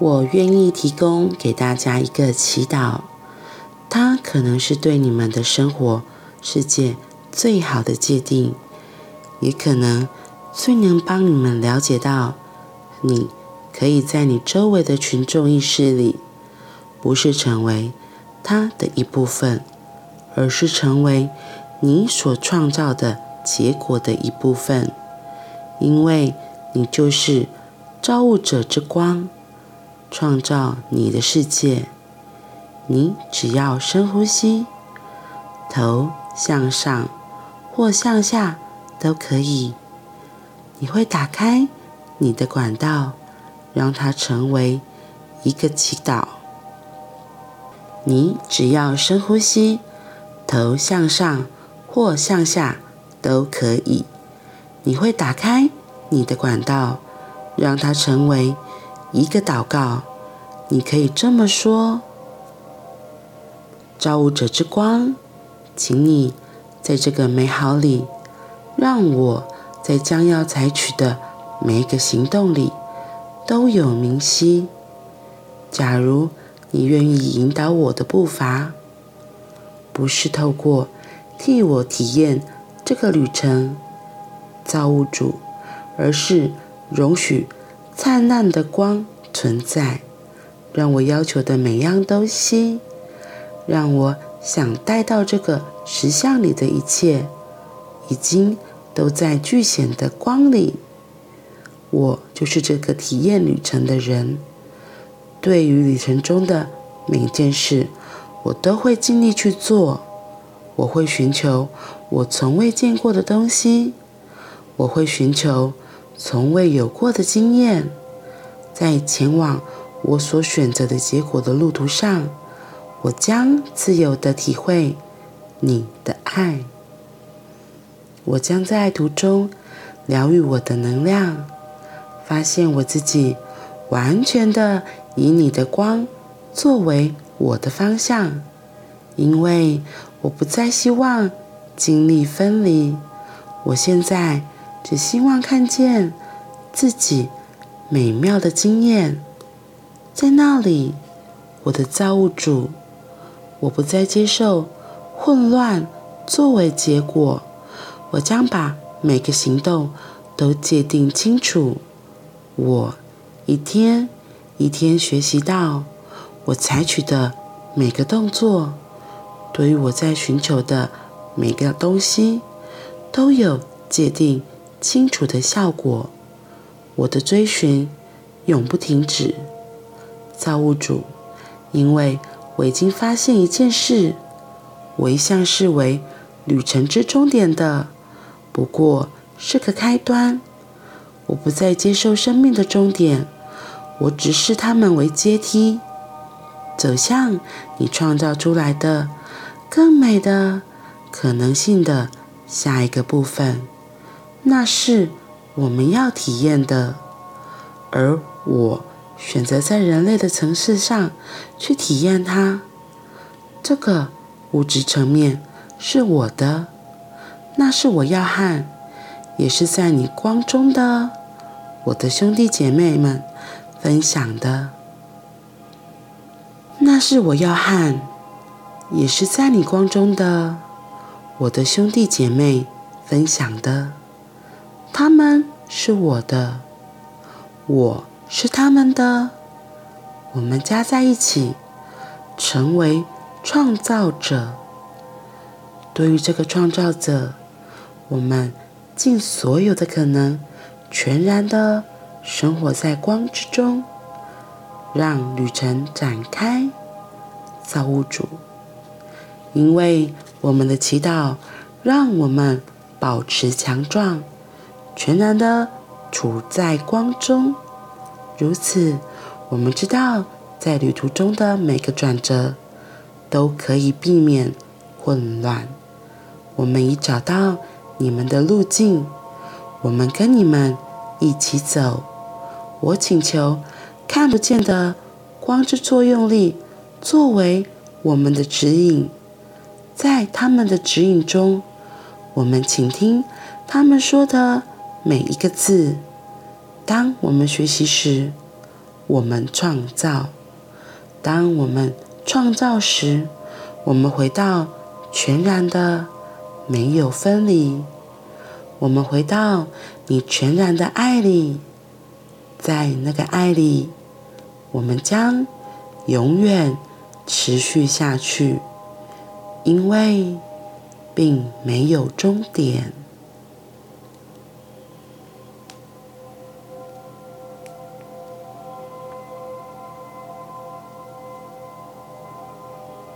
我愿意提供给大家一个祈祷，它可能是对你们的生活世界最好的界定，也可能最能帮你们了解到，你可以在你周围的群众意识里，不是成为它的一部分，而是成为你所创造的结果的一部分，因为你就是造物者之光。创造你的世界，你只要深呼吸，头向上或向下都可以。你会打开你的管道，让它成为一个祈祷。你只要深呼吸，头向上或向下都可以。你会打开你的管道，让它成为。一个祷告，你可以这么说：造物者之光，请你在这个美好里，让我在将要采取的每一个行动里都有明晰。假如你愿意引导我的步伐，不是透过替我体验这个旅程，造物主，而是容许。灿烂的光存在，让我要求的每样东西，让我想带到这个实像里的一切，已经都在巨显的光里。我就是这个体验旅程的人。对于旅程中的每件事，我都会尽力去做。我会寻求我从未见过的东西。我会寻求。从未有过的经验，在前往我所选择的结果的路途上，我将自由地体会你的爱。我将在途中疗愈我的能量，发现我自己完全的以你的光作为我的方向，因为我不再希望经历分离。我现在。只希望看见自己美妙的经验，在那里，我的造物主，我不再接受混乱作为结果。我将把每个行动都界定清楚。我一天一天学习到，我采取的每个动作，对于我在寻求的每个东西，都有界定。清楚的效果，我的追寻永不停止。造物主，因为我已经发现一件事，我一向视为旅程之终点的，不过是个开端。我不再接受生命的终点，我只视它们为阶梯，走向你创造出来的更美的可能性的下一个部分。那是我们要体验的，而我选择在人类的层次上去体验它。这个物质层面是我的，那是我要和，也是在你光中的我的兄弟姐妹们分享的。那是我要和，也是在你光中的我的兄弟姐妹分享的。他们是我的，我是他们的，我们加在一起，成为创造者。对于这个创造者，我们尽所有的可能，全然的生活在光之中，让旅程展开。造物主，因为我们的祈祷，让我们保持强壮。全然的处在光中，如此，我们知道，在旅途中的每个转折都可以避免混乱。我们已找到你们的路径，我们跟你们一起走。我请求看不见的光之作用力作为我们的指引，在他们的指引中，我们倾听他们说的。每一个字，当我们学习时，我们创造。当我们创造时，我们回到全然的没有分离，我们回到你全然的爱里，在那个爱里，我们将永远持续下去，因为并没有终点。